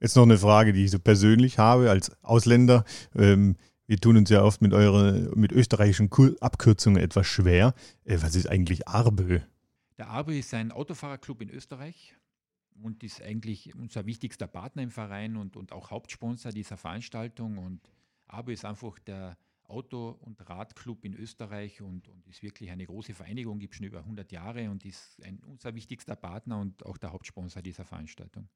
Jetzt noch eine Frage, die ich so persönlich habe als Ausländer. Ähm, wir tun uns ja oft mit eure, mit österreichischen Abkürzungen etwas schwer. Äh, was ist eigentlich ARBÖ? Der ARBÖ ist ein Autofahrerclub in Österreich und ist eigentlich unser wichtigster Partner im Verein und, und auch Hauptsponsor dieser Veranstaltung. Und ARBÖ ist einfach der Auto- und Radclub in Österreich und, und ist wirklich eine große Vereinigung, gibt schon über 100 Jahre und ist ein, unser wichtigster Partner und auch der Hauptsponsor dieser Veranstaltung.